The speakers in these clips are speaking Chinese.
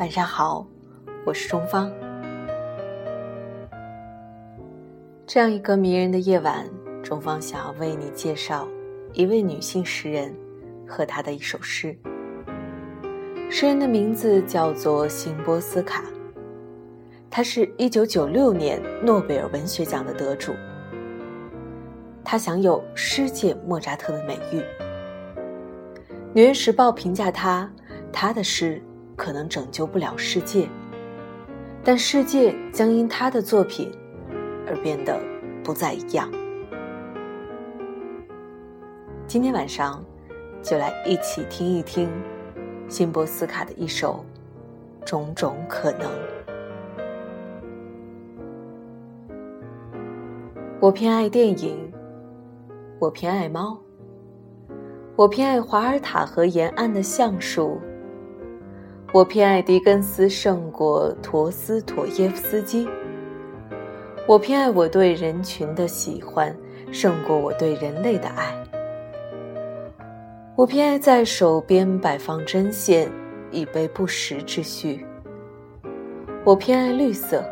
晚上好，我是钟芳。这样一个迷人的夜晚，钟芳想要为你介绍一位女性诗人和她的一首诗。诗人的名字叫做辛波斯卡，她是一九九六年诺贝尔文学奖的得主。她享有“诗界莫扎特”的美誉。《纽约时报》评价她，她的诗。可能拯救不了世界，但世界将因他的作品而变得不再一样。今天晚上，就来一起听一听辛波斯卡的一首《种种可能》。我偏爱电影，我偏爱猫，我偏爱华尔塔河沿岸的橡树。我偏爱狄更斯胜过陀思妥耶夫斯基。我偏爱我对人群的喜欢胜过我对人类的爱。我偏爱在手边摆放针线，以备不时之需。我偏爱绿色。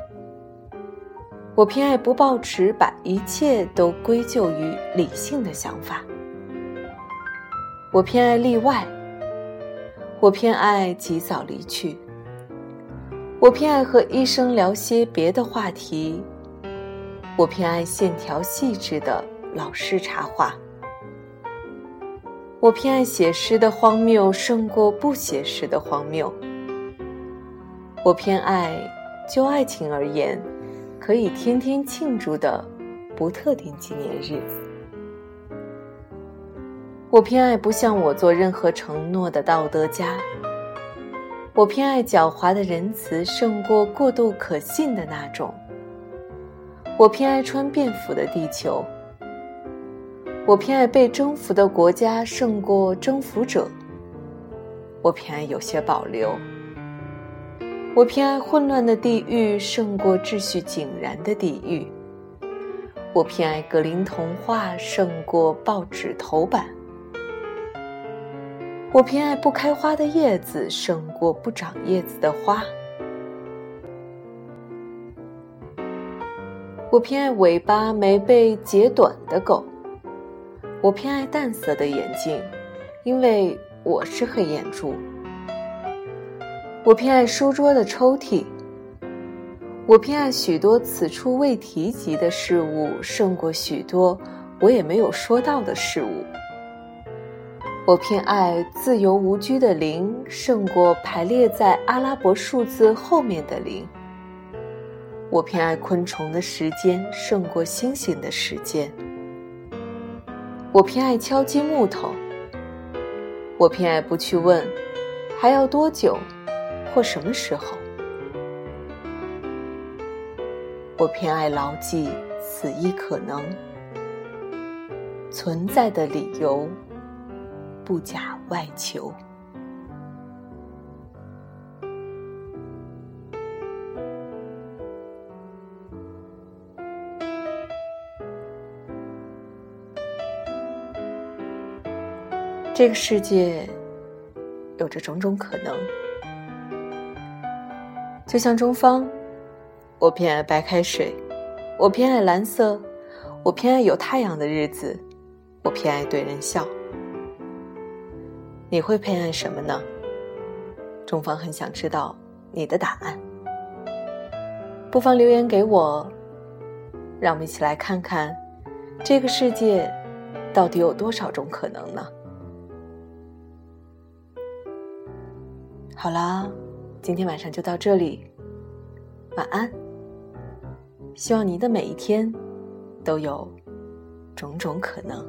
我偏爱不抱持把一切都归咎于理性的想法。我偏爱例外。我偏爱及早离去。我偏爱和医生聊些别的话题。我偏爱线条细致的老师插画。我偏爱写诗的荒谬胜过不写诗的荒谬。我偏爱就爱情而言，可以天天庆祝的不特定纪念日。我偏爱不向我做任何承诺的道德家。我偏爱狡猾的仁慈胜过过度可信的那种。我偏爱穿便服的地球。我偏爱被征服的国家胜过征服者。我偏爱有些保留。我偏爱混乱的地狱胜过秩序井然的地狱。我偏爱格林童话胜过报纸头版。我偏爱不开花的叶子胜过不长叶子的花。我偏爱尾巴没被截短的狗。我偏爱淡色的眼睛，因为我是黑眼珠。我偏爱书桌的抽屉。我偏爱许多此处未提及的事物胜过许多我也没有说到的事物。我偏爱自由无拘的零，胜过排列在阿拉伯数字后面的零。我偏爱昆虫的时间，胜过星星的时间。我偏爱敲击木头。我偏爱不去问，还要多久，或什么时候。我偏爱牢记此一可能存在的理由。不假外求。这个世界有着种种可能，就像中方，我偏爱白开水，我偏爱蓝色，我偏爱有太阳的日子，我偏爱对人笑。你会偏爱什么呢？中方很想知道你的答案，不妨留言给我，让我们一起来看看这个世界到底有多少种可能呢？好啦，今天晚上就到这里，晚安。希望你的每一天都有种种可能。